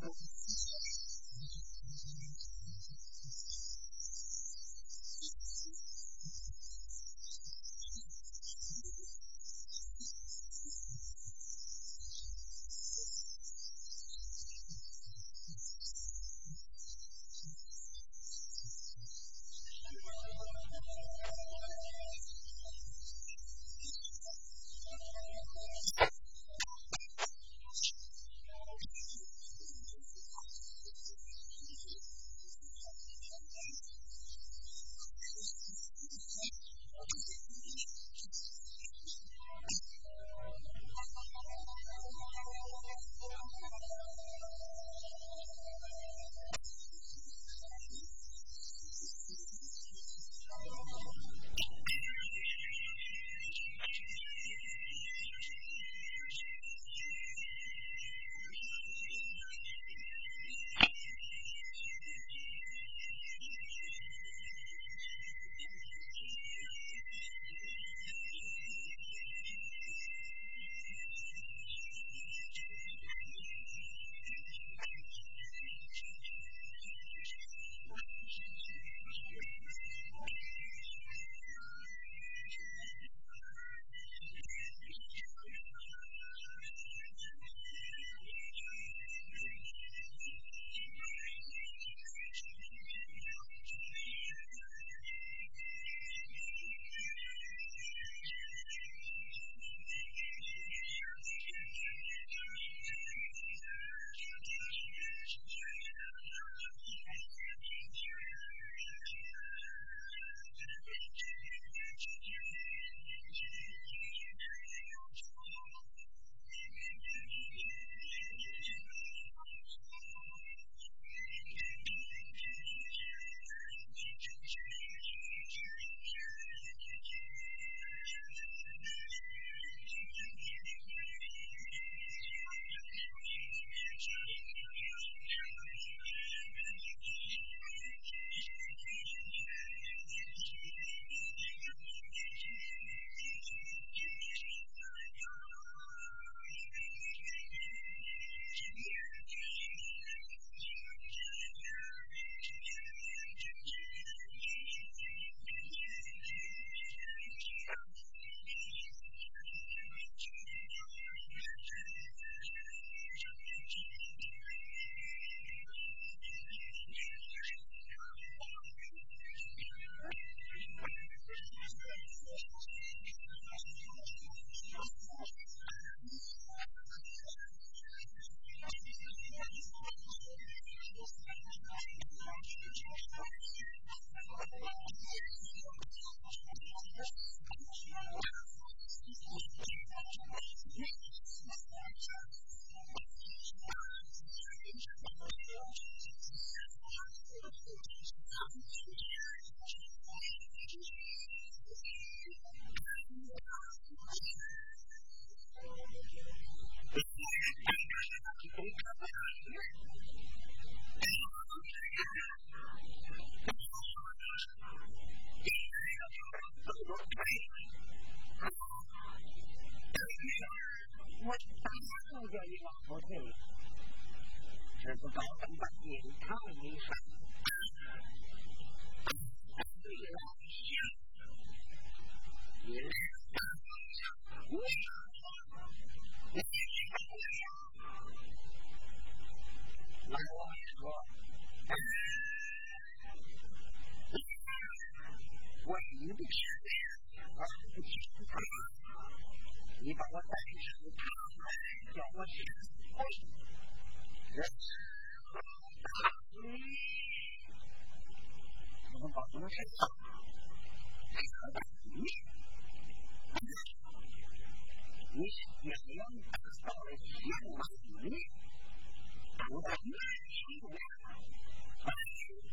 because later. If you keep it later, my life is gone. What you became is a person. You know what that is? You know what that is? Yes. I'm about to say something. y habían establecido más unir a una nación para que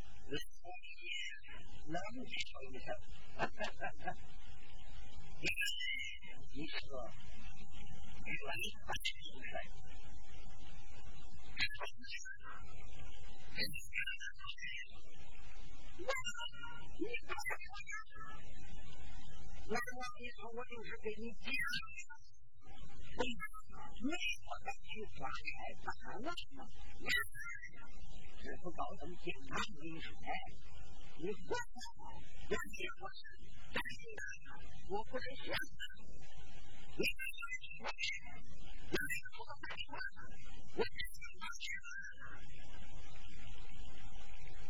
那木，你说，你发么？你不？那我你说我就是给你讲，你为什去发财？咋弄？不搞道么听他。你换换我，两千块，但是呢，我不能瞎拿。你拿一万块钱，那我不能给你一，我只能拿一万。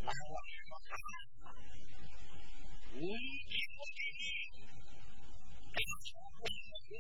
那我有什么办？我给你，给我全部拿回。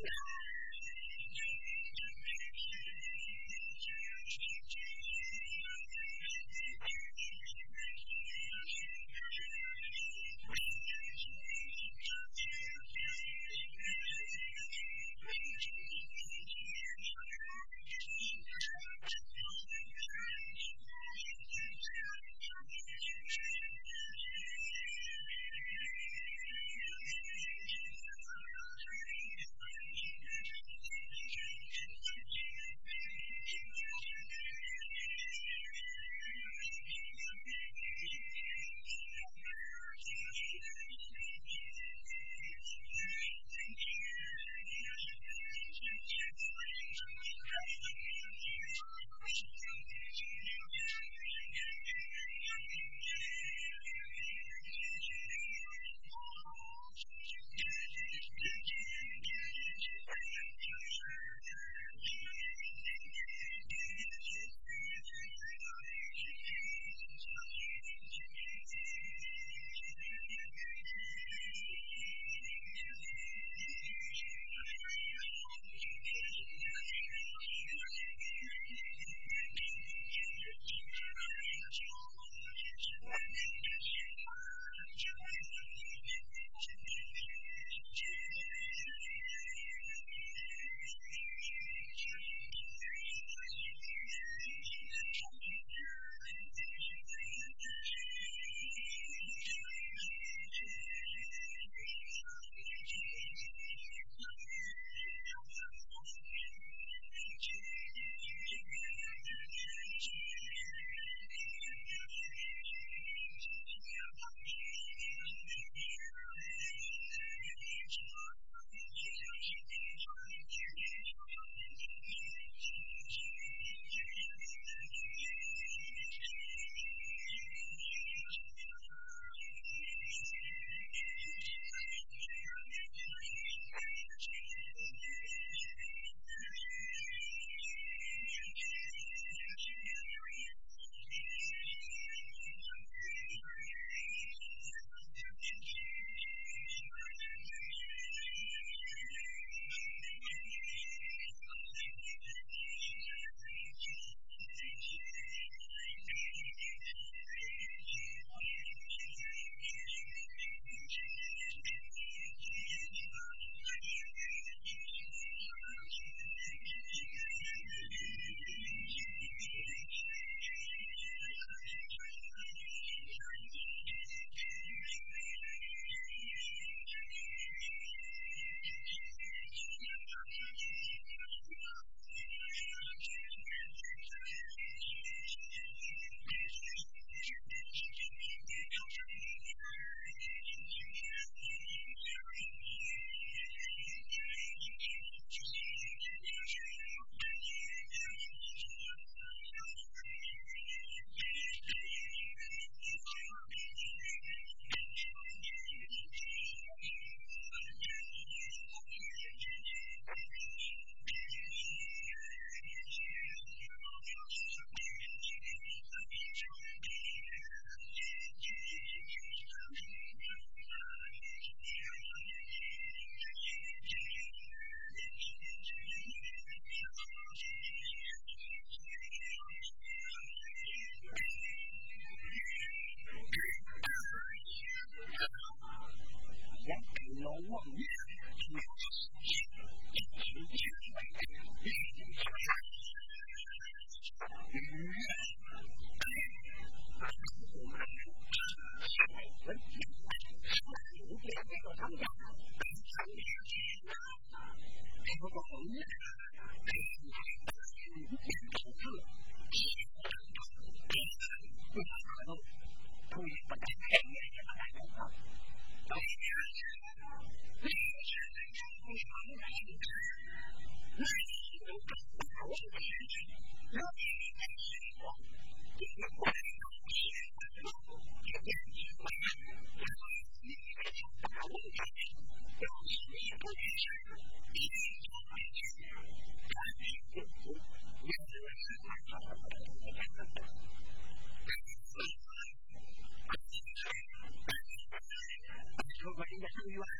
who you are.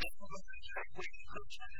That's what I'm saying. We can coach that.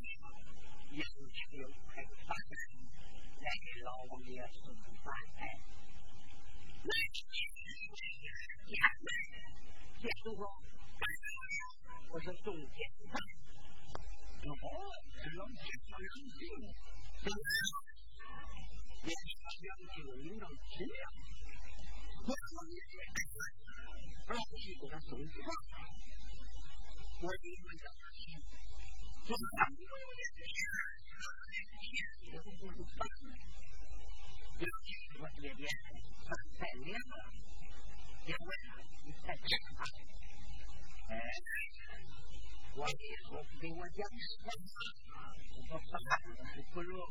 两份监督工，我是重点上，有只能解决人性，对不对？也是将这个人的质量，不能让自己给他损坏。我一个人，就是想。de Guayana, el pueblo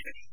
activity.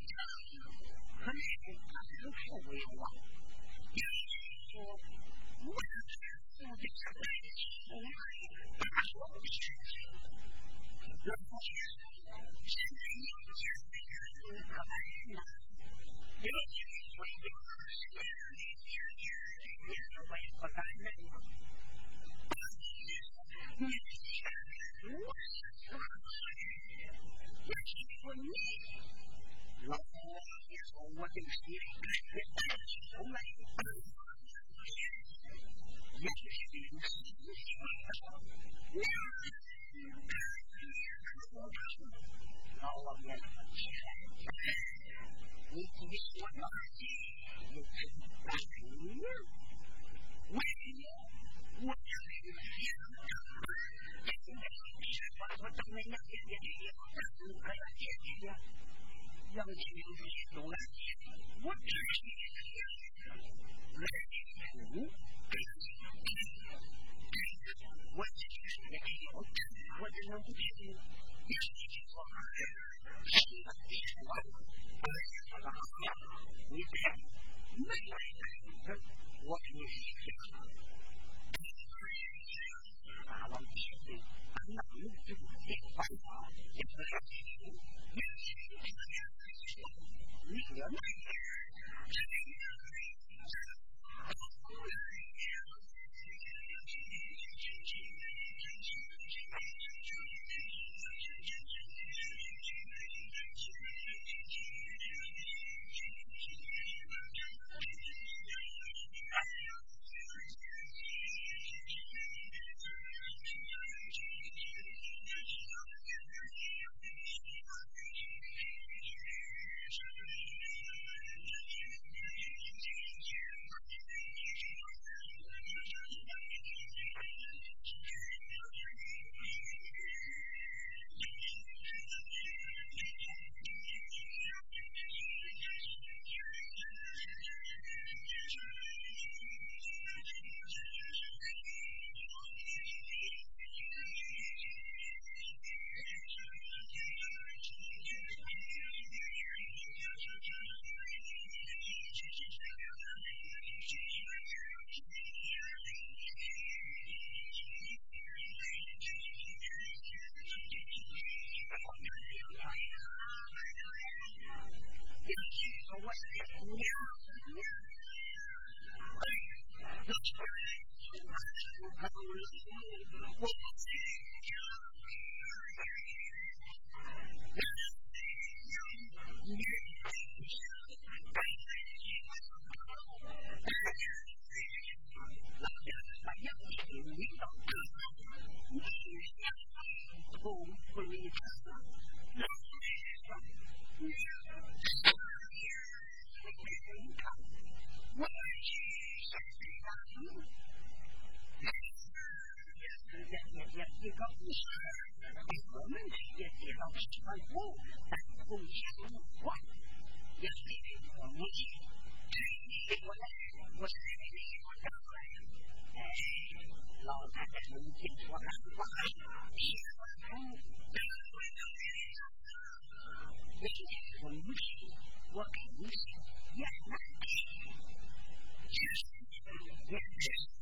Thank you. ويمشي وقد يسر يعمل يعمل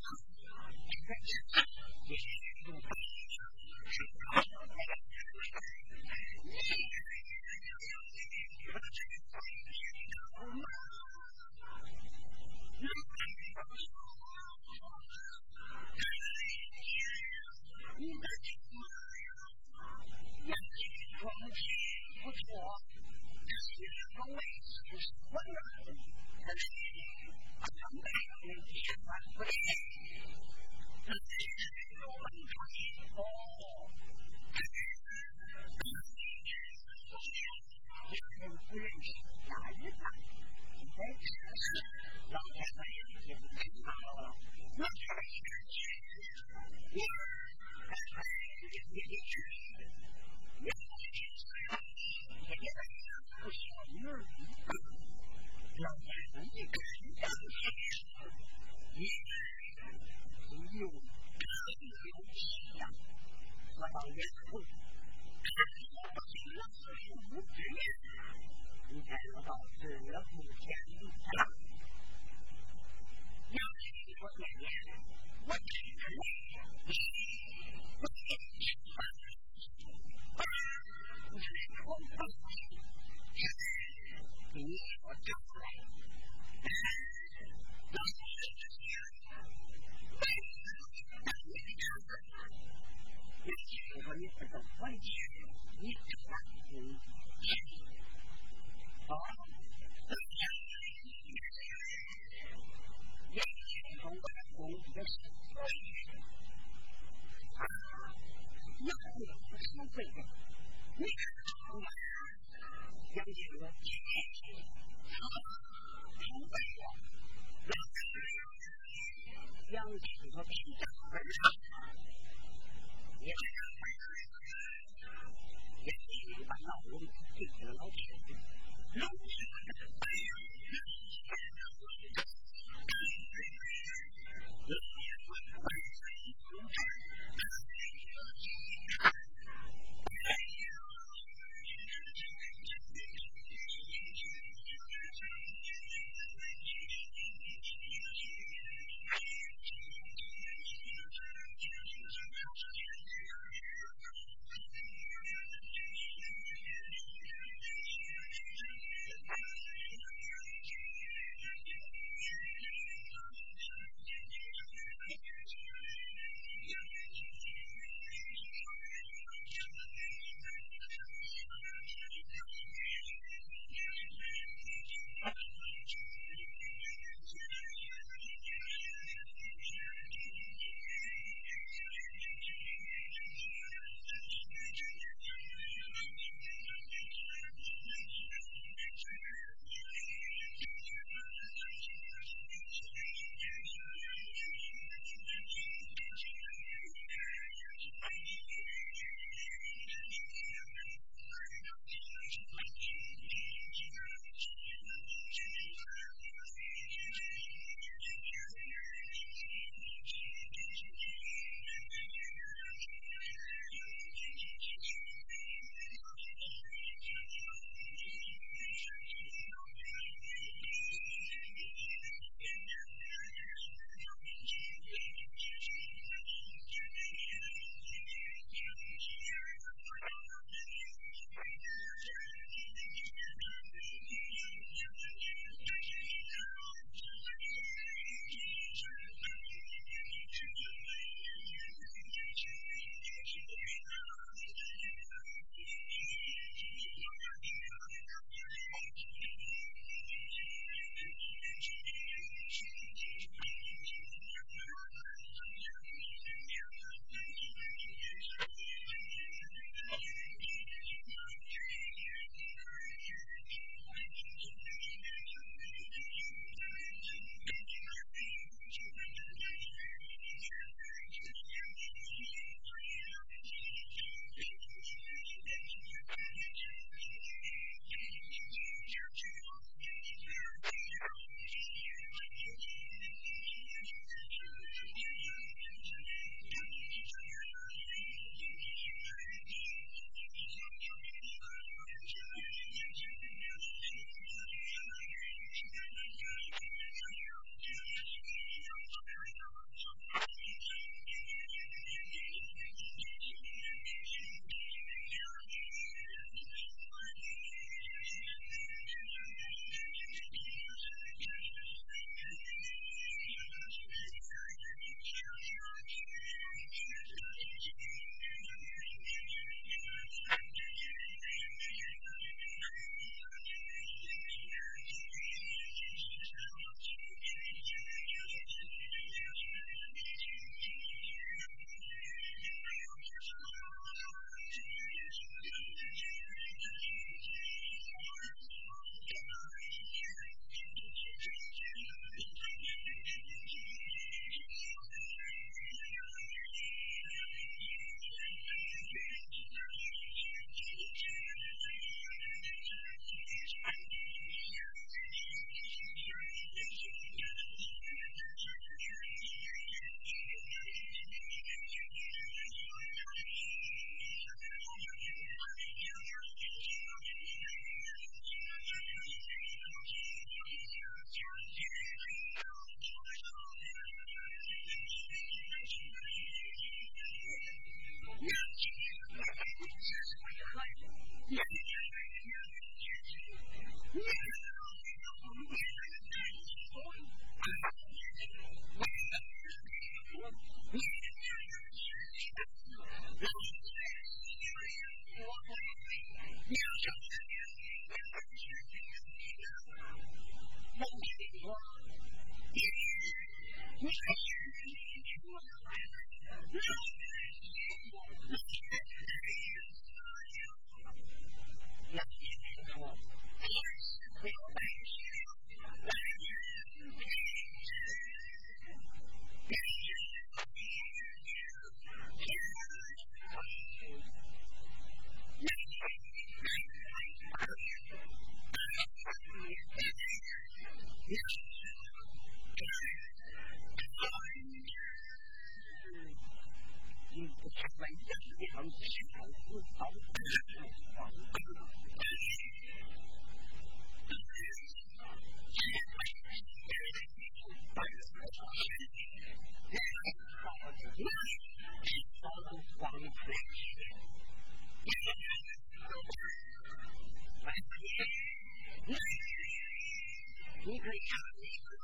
Yeah.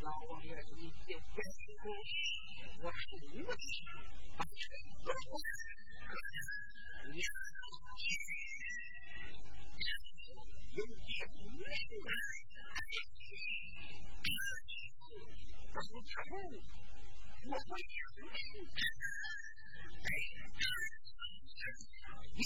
老王爷一见公主，我是你的，把你夺回来，你有点无赖，当初我会承认，哎，你。